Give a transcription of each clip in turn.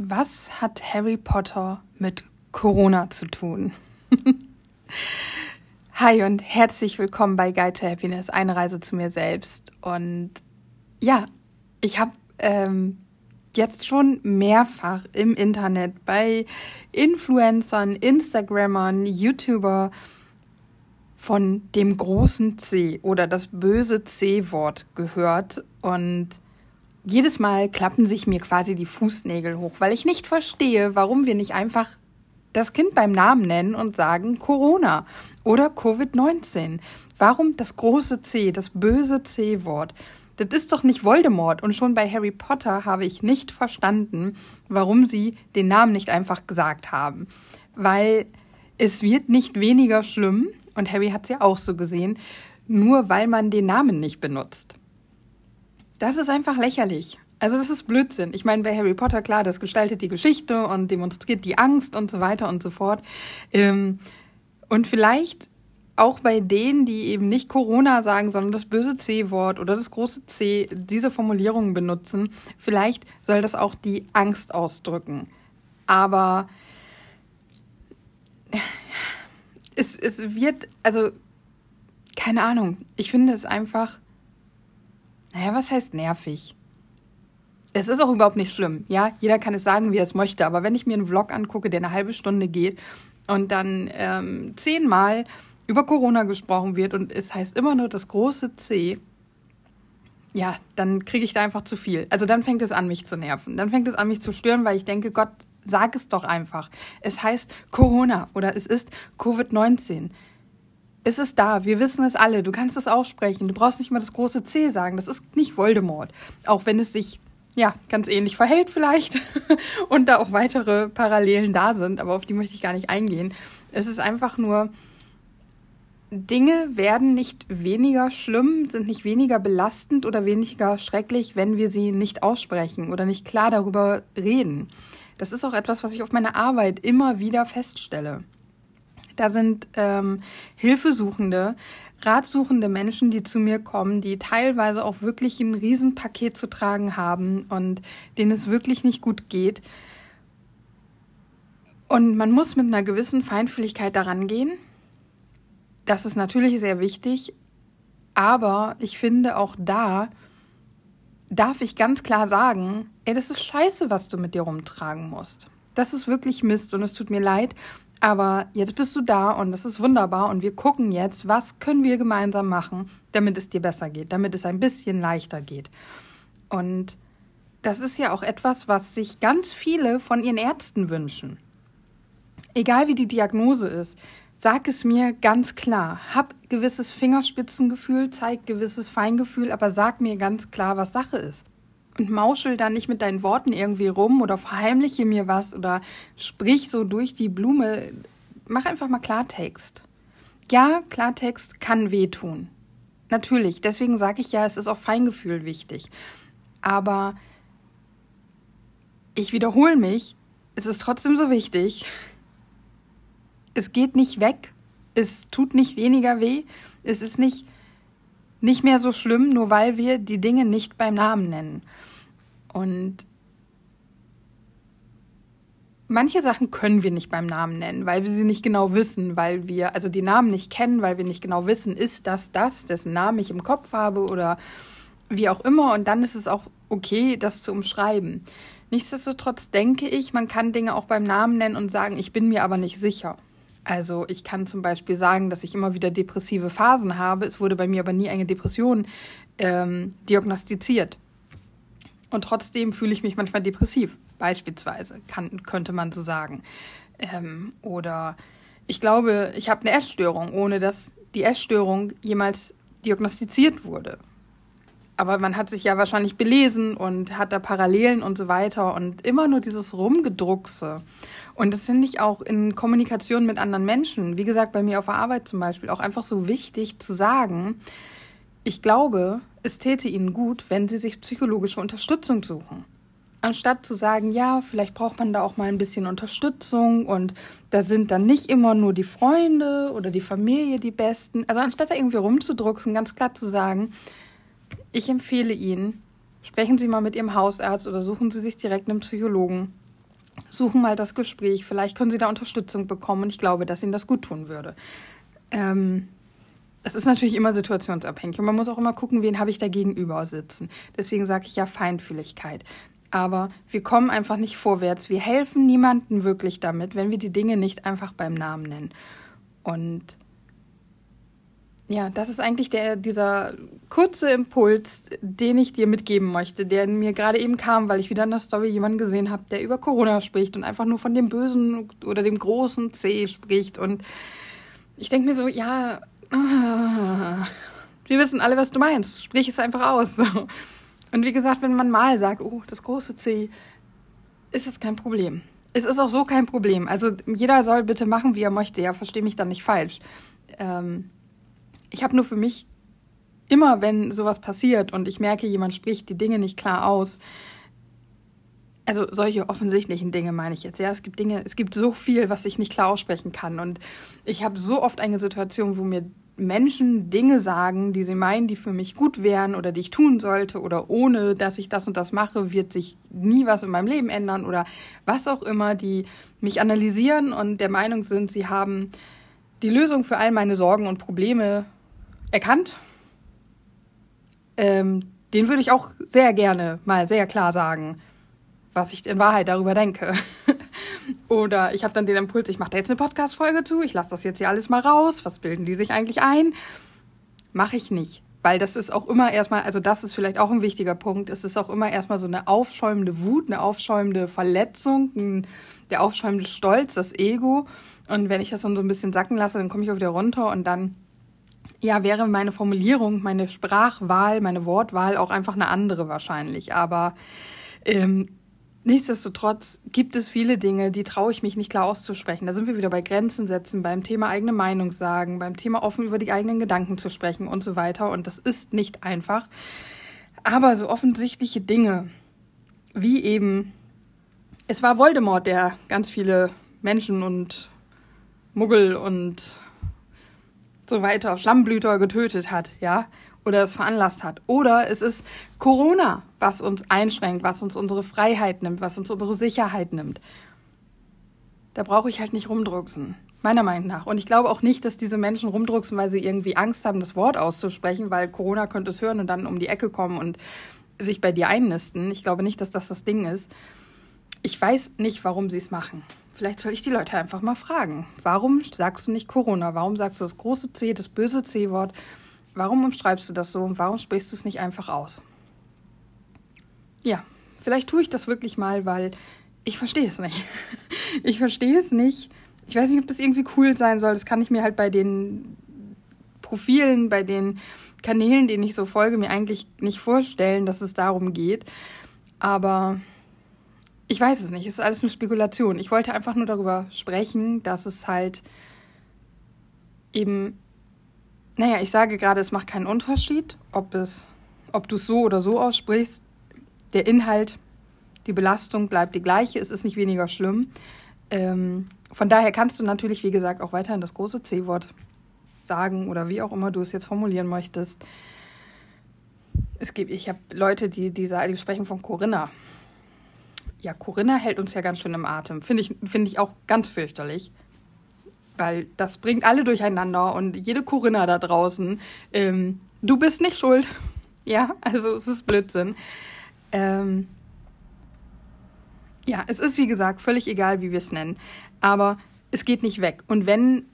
Was hat Harry Potter mit Corona zu tun? Hi und herzlich willkommen bei Guide to Happiness, eine Reise zu mir selbst. Und ja, ich habe ähm, jetzt schon mehrfach im Internet bei Influencern, Instagrammern, YouTuber von dem großen C oder das böse C-Wort gehört und jedes Mal klappen sich mir quasi die Fußnägel hoch, weil ich nicht verstehe, warum wir nicht einfach das Kind beim Namen nennen und sagen Corona oder Covid-19. Warum das große C, das böse C-Wort? Das ist doch nicht Voldemort. Und schon bei Harry Potter habe ich nicht verstanden, warum sie den Namen nicht einfach gesagt haben. Weil es wird nicht weniger schlimm, und Harry hat es ja auch so gesehen, nur weil man den Namen nicht benutzt. Das ist einfach lächerlich. Also das ist Blödsinn. Ich meine, bei Harry Potter, klar, das gestaltet die Geschichte und demonstriert die Angst und so weiter und so fort. Ähm, und vielleicht auch bei denen, die eben nicht Corona sagen, sondern das böse C-Wort oder das große C, diese Formulierungen benutzen, vielleicht soll das auch die Angst ausdrücken. Aber es, es wird, also keine Ahnung, ich finde es einfach naja, was heißt nervig? Es ist auch überhaupt nicht schlimm. Ja, jeder kann es sagen, wie er es möchte. Aber wenn ich mir einen Vlog angucke, der eine halbe Stunde geht und dann ähm, zehnmal über Corona gesprochen wird und es heißt immer nur das große C, ja, dann kriege ich da einfach zu viel. Also dann fängt es an, mich zu nerven. Dann fängt es an, mich zu stören, weil ich denke, Gott, sag es doch einfach. Es heißt Corona oder es ist Covid-19. Es ist da, wir wissen es alle, du kannst es aussprechen, du brauchst nicht mal das große C sagen, das ist nicht Voldemort, auch wenn es sich ja ganz ähnlich verhält vielleicht. Und da auch weitere Parallelen da sind, aber auf die möchte ich gar nicht eingehen. Es ist einfach nur, Dinge werden nicht weniger schlimm, sind nicht weniger belastend oder weniger schrecklich, wenn wir sie nicht aussprechen oder nicht klar darüber reden. Das ist auch etwas, was ich auf meiner Arbeit immer wieder feststelle. Da sind ähm, Hilfesuchende, ratsuchende Menschen, die zu mir kommen, die teilweise auch wirklich ein Riesenpaket zu tragen haben und denen es wirklich nicht gut geht. Und man muss mit einer gewissen Feinfühligkeit daran gehen. Das ist natürlich sehr wichtig, aber ich finde auch da darf ich ganz klar sagen, ey, das ist scheiße, was du mit dir rumtragen musst. Das ist wirklich Mist und es tut mir leid, aber jetzt bist du da und das ist wunderbar und wir gucken jetzt, was können wir gemeinsam machen, damit es dir besser geht, damit es ein bisschen leichter geht. Und das ist ja auch etwas, was sich ganz viele von ihren Ärzten wünschen. Egal wie die Diagnose ist, sag es mir ganz klar. Hab gewisses Fingerspitzengefühl, zeig gewisses Feingefühl, aber sag mir ganz klar, was Sache ist und mauschel da nicht mit deinen Worten irgendwie rum oder verheimliche mir was oder sprich so durch die Blume. Mach einfach mal Klartext. Ja, Klartext kann wehtun. Natürlich, deswegen sage ich ja, es ist auch Feingefühl wichtig. Aber ich wiederhole mich, es ist trotzdem so wichtig. Es geht nicht weg. Es tut nicht weniger weh. Es ist nicht nicht mehr so schlimm, nur weil wir die Dinge nicht beim Namen nennen. Und manche Sachen können wir nicht beim Namen nennen, weil wir sie nicht genau wissen, weil wir also die Namen nicht kennen, weil wir nicht genau wissen, ist das das, dessen Namen ich im Kopf habe oder wie auch immer. Und dann ist es auch okay, das zu umschreiben. Nichtsdestotrotz denke ich, man kann Dinge auch beim Namen nennen und sagen, ich bin mir aber nicht sicher. Also ich kann zum Beispiel sagen, dass ich immer wieder depressive Phasen habe. Es wurde bei mir aber nie eine Depression ähm, diagnostiziert. Und trotzdem fühle ich mich manchmal depressiv, beispielsweise, kann, könnte man so sagen. Ähm, oder ich glaube, ich habe eine Essstörung, ohne dass die Essstörung jemals diagnostiziert wurde. Aber man hat sich ja wahrscheinlich belesen und hat da Parallelen und so weiter und immer nur dieses Rumgedruckse. Und das finde ich auch in Kommunikation mit anderen Menschen, wie gesagt, bei mir auf der Arbeit zum Beispiel, auch einfach so wichtig zu sagen, ich glaube, es täte ihnen gut, wenn sie sich psychologische Unterstützung suchen. Anstatt zu sagen, ja, vielleicht braucht man da auch mal ein bisschen Unterstützung und da sind dann nicht immer nur die Freunde oder die Familie die Besten. Also anstatt da irgendwie rumzudrucksen, ganz klar zu sagen, ich empfehle Ihnen, sprechen Sie mal mit Ihrem Hausarzt oder suchen Sie sich direkt einen Psychologen suchen mal das Gespräch. Vielleicht können Sie da Unterstützung bekommen und ich glaube, dass Ihnen das gut tun würde. Ähm, es ist natürlich immer situationsabhängig und man muss auch immer gucken, wen habe ich da gegenüber sitzen. Deswegen sage ich ja Feinfühligkeit. Aber wir kommen einfach nicht vorwärts. Wir helfen niemandem wirklich damit, wenn wir die Dinge nicht einfach beim Namen nennen. Und ja, das ist eigentlich der, dieser kurze Impuls, den ich dir mitgeben möchte, der mir gerade eben kam, weil ich wieder in der Story jemanden gesehen habe, der über Corona spricht und einfach nur von dem bösen oder dem großen C spricht. Und ich denke mir so, ja, wir wissen alle, was du meinst. Sprich es einfach aus. Und wie gesagt, wenn man mal sagt, oh, das große C, ist es kein Problem. Es ist auch so kein Problem. Also jeder soll bitte machen, wie er möchte. Ja, verstehe mich dann nicht falsch. Ähm, ich habe nur für mich immer, wenn sowas passiert und ich merke, jemand spricht die Dinge nicht klar aus, also solche offensichtlichen Dinge meine ich jetzt. Ja, es gibt Dinge, es gibt so viel, was ich nicht klar aussprechen kann. Und ich habe so oft eine Situation, wo mir Menschen Dinge sagen, die sie meinen, die für mich gut wären oder die ich tun sollte oder ohne, dass ich das und das mache, wird sich nie was in meinem Leben ändern oder was auch immer, die mich analysieren und der Meinung sind, sie haben die Lösung für all meine Sorgen und Probleme erkannt. Ähm, den würde ich auch sehr gerne mal sehr klar sagen, was ich in Wahrheit darüber denke. Oder ich habe dann den Impuls, ich mache da jetzt eine Podcast-Folge zu, ich lasse das jetzt hier alles mal raus. Was bilden die sich eigentlich ein? Mache ich nicht. Weil das ist auch immer erstmal, also das ist vielleicht auch ein wichtiger Punkt, es ist auch immer erstmal so eine aufschäumende Wut, eine aufschäumende Verletzung, ein, der aufschäumende Stolz, das Ego. Und wenn ich das dann so ein bisschen sacken lasse, dann komme ich auch wieder runter und dann ja, wäre meine Formulierung, meine Sprachwahl, meine Wortwahl auch einfach eine andere wahrscheinlich. Aber ähm, nichtsdestotrotz gibt es viele Dinge, die traue ich mich nicht klar auszusprechen. Da sind wir wieder bei Grenzen setzen, beim Thema eigene Meinung sagen, beim Thema offen über die eigenen Gedanken zu sprechen und so weiter. Und das ist nicht einfach. Aber so offensichtliche Dinge wie eben, es war Voldemort, der ganz viele Menschen und Muggel und so weiter, Schlammblüter getötet hat, ja, oder es veranlasst hat. Oder es ist Corona, was uns einschränkt, was uns unsere Freiheit nimmt, was uns unsere Sicherheit nimmt. Da brauche ich halt nicht rumdrucksen. Meiner Meinung nach. Und ich glaube auch nicht, dass diese Menschen rumdrucksen, weil sie irgendwie Angst haben, das Wort auszusprechen, weil Corona könnte es hören und dann um die Ecke kommen und sich bei dir einnisten. Ich glaube nicht, dass das das Ding ist. Ich weiß nicht, warum sie es machen. Vielleicht soll ich die Leute einfach mal fragen. Warum sagst du nicht Corona? Warum sagst du das große C, das böse C-Wort? Warum umschreibst du das so und warum sprichst du es nicht einfach aus? Ja, vielleicht tue ich das wirklich mal, weil ich verstehe es nicht. Ich verstehe es nicht. Ich weiß nicht, ob das irgendwie cool sein soll. Das kann ich mir halt bei den Profilen, bei den Kanälen, denen ich so folge, mir eigentlich nicht vorstellen, dass es darum geht. Aber ich weiß es nicht, es ist alles nur Spekulation. Ich wollte einfach nur darüber sprechen, dass es halt eben, naja, ich sage gerade, es macht keinen Unterschied, ob ob du es so oder so aussprichst. Der Inhalt, die Belastung bleibt die gleiche, es ist nicht weniger schlimm. Ähm, von daher kannst du natürlich, wie gesagt, auch weiterhin das große C-Wort sagen oder wie auch immer du es jetzt formulieren möchtest. Es gibt, ich habe Leute, die, die, die sprechen von Corinna ja, Corinna hält uns ja ganz schön im Atem. Finde ich, find ich auch ganz fürchterlich. Weil das bringt alle durcheinander und jede Corinna da draußen, ähm, du bist nicht schuld. Ja, also es ist Blödsinn. Ähm, ja, es ist wie gesagt völlig egal, wie wir es nennen. Aber es geht nicht weg. Und wenn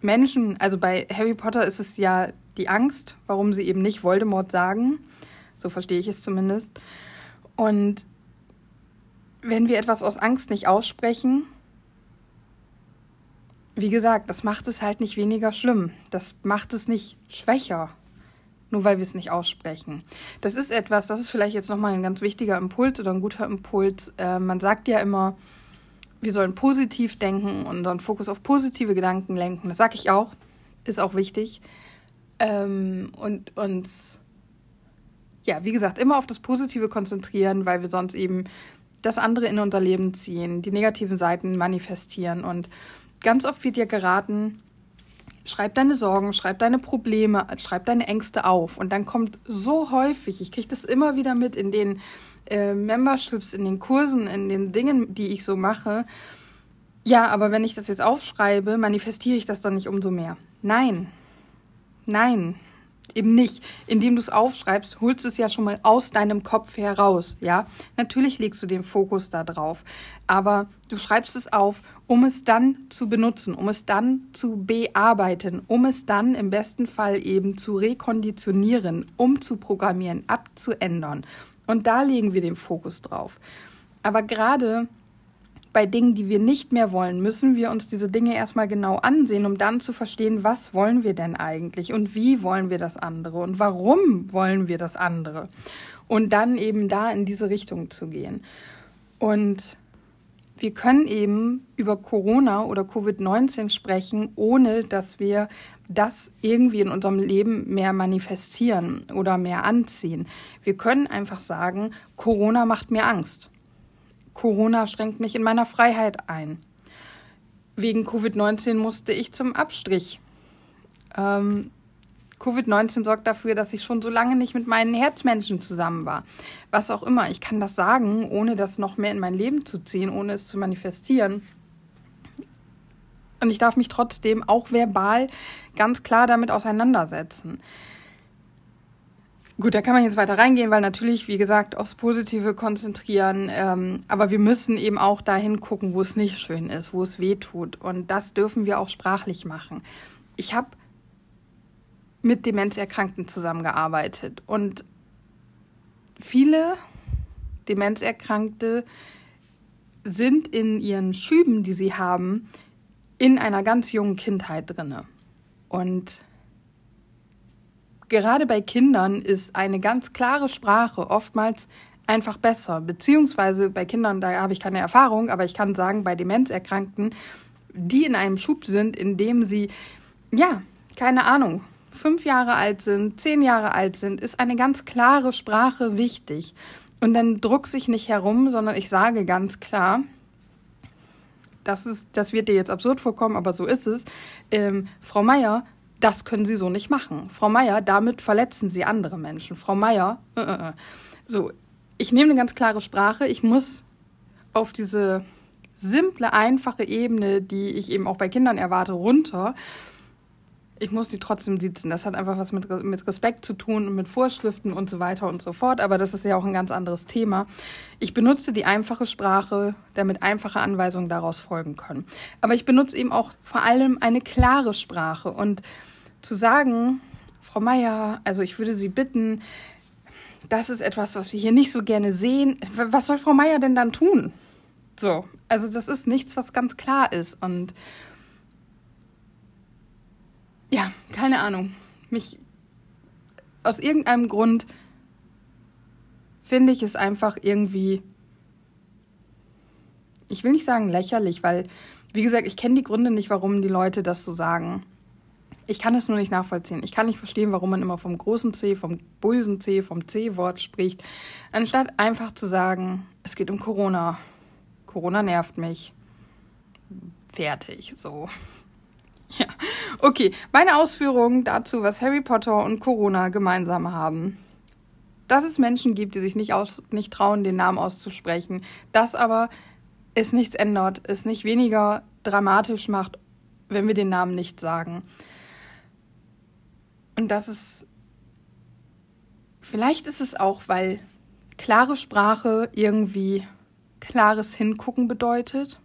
Menschen, also bei Harry Potter ist es ja die Angst, warum sie eben nicht Voldemort sagen. So verstehe ich es zumindest. Und wenn wir etwas aus Angst nicht aussprechen, wie gesagt, das macht es halt nicht weniger schlimm. Das macht es nicht schwächer, nur weil wir es nicht aussprechen. Das ist etwas, das ist vielleicht jetzt nochmal ein ganz wichtiger Impuls oder ein guter Impuls. Äh, man sagt ja immer, wir sollen positiv denken und unseren Fokus auf positive Gedanken lenken. Das sage ich auch, ist auch wichtig. Ähm, und uns, ja, wie gesagt, immer auf das Positive konzentrieren, weil wir sonst eben das andere in unser Leben ziehen, die negativen Seiten manifestieren. Und ganz oft wird dir geraten, schreib deine Sorgen, schreib deine Probleme, schreib deine Ängste auf. Und dann kommt so häufig, ich kriege das immer wieder mit in den äh, Memberships, in den Kursen, in den Dingen, die ich so mache. Ja, aber wenn ich das jetzt aufschreibe, manifestiere ich das dann nicht umso mehr. Nein. Nein eben nicht. Indem du es aufschreibst, holst du es ja schon mal aus deinem Kopf heraus, ja. Natürlich legst du den Fokus da drauf, aber du schreibst es auf, um es dann zu benutzen, um es dann zu bearbeiten, um es dann im besten Fall eben zu rekonditionieren, umzuprogrammieren, abzuändern. Und da legen wir den Fokus drauf. Aber gerade bei Dingen, die wir nicht mehr wollen, müssen wir uns diese Dinge erstmal genau ansehen, um dann zu verstehen, was wollen wir denn eigentlich und wie wollen wir das andere und warum wollen wir das andere. Und dann eben da in diese Richtung zu gehen. Und wir können eben über Corona oder Covid-19 sprechen, ohne dass wir das irgendwie in unserem Leben mehr manifestieren oder mehr anziehen. Wir können einfach sagen, Corona macht mir Angst. Corona schränkt mich in meiner Freiheit ein. Wegen Covid-19 musste ich zum Abstrich. Ähm, Covid-19 sorgt dafür, dass ich schon so lange nicht mit meinen Herzmenschen zusammen war. Was auch immer. Ich kann das sagen, ohne das noch mehr in mein Leben zu ziehen, ohne es zu manifestieren. Und ich darf mich trotzdem auch verbal ganz klar damit auseinandersetzen. Gut, da kann man jetzt weiter reingehen, weil natürlich, wie gesagt, aufs Positive konzentrieren. Ähm, aber wir müssen eben auch dahin gucken, wo es nicht schön ist, wo es weh tut. Und das dürfen wir auch sprachlich machen. Ich habe mit Demenzerkrankten zusammengearbeitet und viele Demenzerkrankte sind in ihren Schüben, die sie haben, in einer ganz jungen Kindheit drinne. Und gerade bei Kindern ist eine ganz klare Sprache oftmals einfach besser. Beziehungsweise bei Kindern, da habe ich keine Erfahrung, aber ich kann sagen, bei Demenzerkrankten, die in einem Schub sind, in dem sie, ja, keine Ahnung, fünf Jahre alt sind, zehn Jahre alt sind, ist eine ganz klare Sprache wichtig. Und dann druck sich nicht herum, sondern ich sage ganz klar, das, ist, das wird dir jetzt absurd vorkommen, aber so ist es. Ähm, Frau Meier, das können Sie so nicht machen. Frau Meier, damit verletzen Sie andere Menschen. Frau Meier, äh, äh, äh. so, ich nehme eine ganz klare Sprache. Ich muss auf diese simple, einfache Ebene, die ich eben auch bei Kindern erwarte, runter. Ich muss die trotzdem sitzen. Das hat einfach was mit, mit Respekt zu tun und mit Vorschriften und so weiter und so fort. Aber das ist ja auch ein ganz anderes Thema. Ich benutze die einfache Sprache, damit einfache Anweisungen daraus folgen können. Aber ich benutze eben auch vor allem eine klare Sprache. Und zu sagen, Frau Meier, also ich würde Sie bitten, das ist etwas, was wir hier nicht so gerne sehen. Was soll Frau Meier denn dann tun? So, also das ist nichts, was ganz klar ist. Und ja, keine Ahnung. Mich aus irgendeinem Grund finde ich es einfach irgendwie, ich will nicht sagen lächerlich, weil, wie gesagt, ich kenne die Gründe nicht, warum die Leute das so sagen. Ich kann es nur nicht nachvollziehen. Ich kann nicht verstehen, warum man immer vom großen C, vom bösen C, vom C-Wort spricht, anstatt einfach zu sagen, es geht um Corona. Corona nervt mich. Fertig, so. Ja, okay. Meine Ausführungen dazu, was Harry Potter und Corona gemeinsam haben. Dass es Menschen gibt, die sich nicht, aus, nicht trauen, den Namen auszusprechen. Das aber es nichts ändert, es nicht weniger dramatisch macht, wenn wir den Namen nicht sagen. Und das ist, vielleicht ist es auch, weil klare Sprache irgendwie klares Hingucken bedeutet.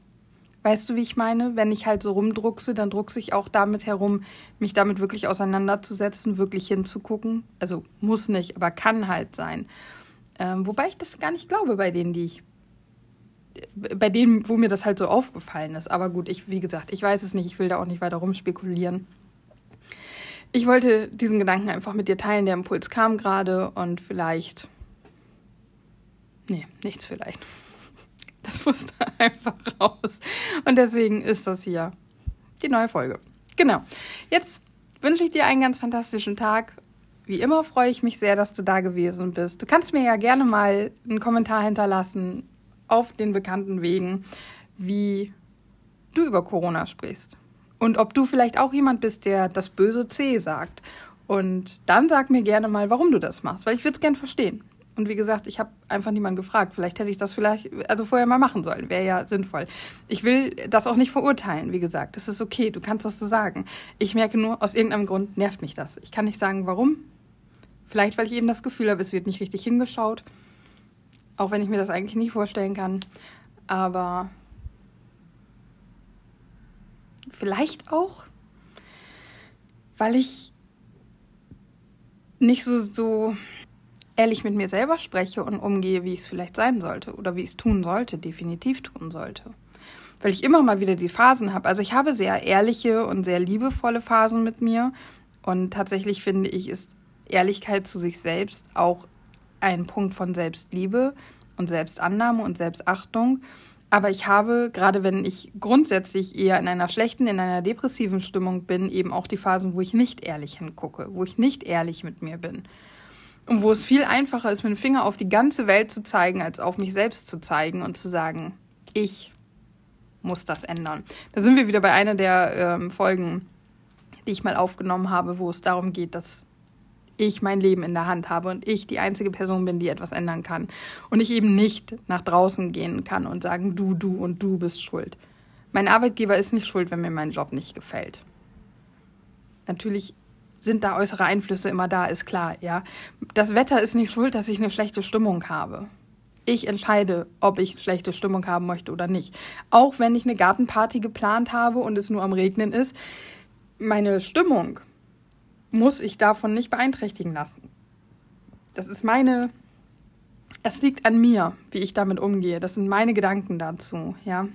Weißt du, wie ich meine? Wenn ich halt so rumdruckse, dann druckse ich auch damit herum, mich damit wirklich auseinanderzusetzen, wirklich hinzugucken. Also muss nicht, aber kann halt sein. Ähm, wobei ich das gar nicht glaube bei denen, die ich. Bei denen, wo mir das halt so aufgefallen ist. Aber gut, ich, wie gesagt, ich weiß es nicht, ich will da auch nicht weiter rumspekulieren. Ich wollte diesen Gedanken einfach mit dir teilen. Der Impuls kam gerade und vielleicht. Nee, nichts vielleicht. Das musste einfach raus. Und deswegen ist das hier die neue Folge. Genau. Jetzt wünsche ich dir einen ganz fantastischen Tag. Wie immer freue ich mich sehr, dass du da gewesen bist. Du kannst mir ja gerne mal einen Kommentar hinterlassen auf den bekannten Wegen, wie du über Corona sprichst. Und ob du vielleicht auch jemand bist, der das böse C sagt. Und dann sag mir gerne mal, warum du das machst, weil ich würde es gern verstehen. Und wie gesagt, ich habe einfach niemanden gefragt. Vielleicht hätte ich das vielleicht, also vorher mal machen sollen. Wäre ja sinnvoll. Ich will das auch nicht verurteilen, wie gesagt. Das ist okay, du kannst das so sagen. Ich merke nur, aus irgendeinem Grund nervt mich das. Ich kann nicht sagen, warum. Vielleicht, weil ich eben das Gefühl habe, es wird nicht richtig hingeschaut. Auch wenn ich mir das eigentlich nicht vorstellen kann. Aber vielleicht auch, weil ich nicht so, so ehrlich mit mir selber spreche und umgehe, wie ich es vielleicht sein sollte oder wie ich es tun sollte, definitiv tun sollte. Weil ich immer mal wieder die Phasen habe. Also ich habe sehr ehrliche und sehr liebevolle Phasen mit mir. Und tatsächlich finde ich, ist Ehrlichkeit zu sich selbst auch ein Punkt von Selbstliebe und Selbstannahme und Selbstachtung. Aber ich habe, gerade wenn ich grundsätzlich eher in einer schlechten, in einer depressiven Stimmung bin, eben auch die Phasen, wo ich nicht ehrlich hingucke, wo ich nicht ehrlich mit mir bin. Und wo es viel einfacher ist, mit dem Finger auf die ganze Welt zu zeigen, als auf mich selbst zu zeigen und zu sagen, ich muss das ändern. Da sind wir wieder bei einer der ähm, Folgen, die ich mal aufgenommen habe, wo es darum geht, dass ich mein Leben in der Hand habe und ich die einzige Person bin, die etwas ändern kann. Und ich eben nicht nach draußen gehen kann und sagen, du, du und du bist schuld. Mein Arbeitgeber ist nicht schuld, wenn mir mein Job nicht gefällt. Natürlich sind da äußere Einflüsse immer da, ist klar, ja. Das Wetter ist nicht schuld, dass ich eine schlechte Stimmung habe. Ich entscheide, ob ich schlechte Stimmung haben möchte oder nicht. Auch wenn ich eine Gartenparty geplant habe und es nur am Regnen ist, meine Stimmung muss ich davon nicht beeinträchtigen lassen. Das ist meine, es liegt an mir, wie ich damit umgehe. Das sind meine Gedanken dazu, ja.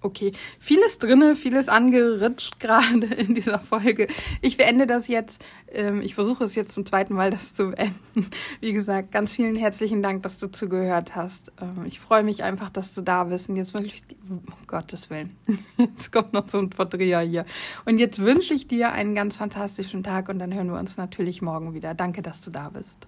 Okay, vieles drinne, vieles angeritscht gerade in dieser Folge. Ich beende das jetzt. Ähm, ich versuche es jetzt zum zweiten Mal, das zu beenden. Wie gesagt, ganz vielen herzlichen Dank, dass du zugehört hast. Ähm, ich freue mich einfach, dass du da bist. Und jetzt wünsche ich dir, um Gottes Willen, jetzt kommt noch so ein Verdreher hier. Und jetzt wünsche ich dir einen ganz fantastischen Tag und dann hören wir uns natürlich morgen wieder. Danke, dass du da bist.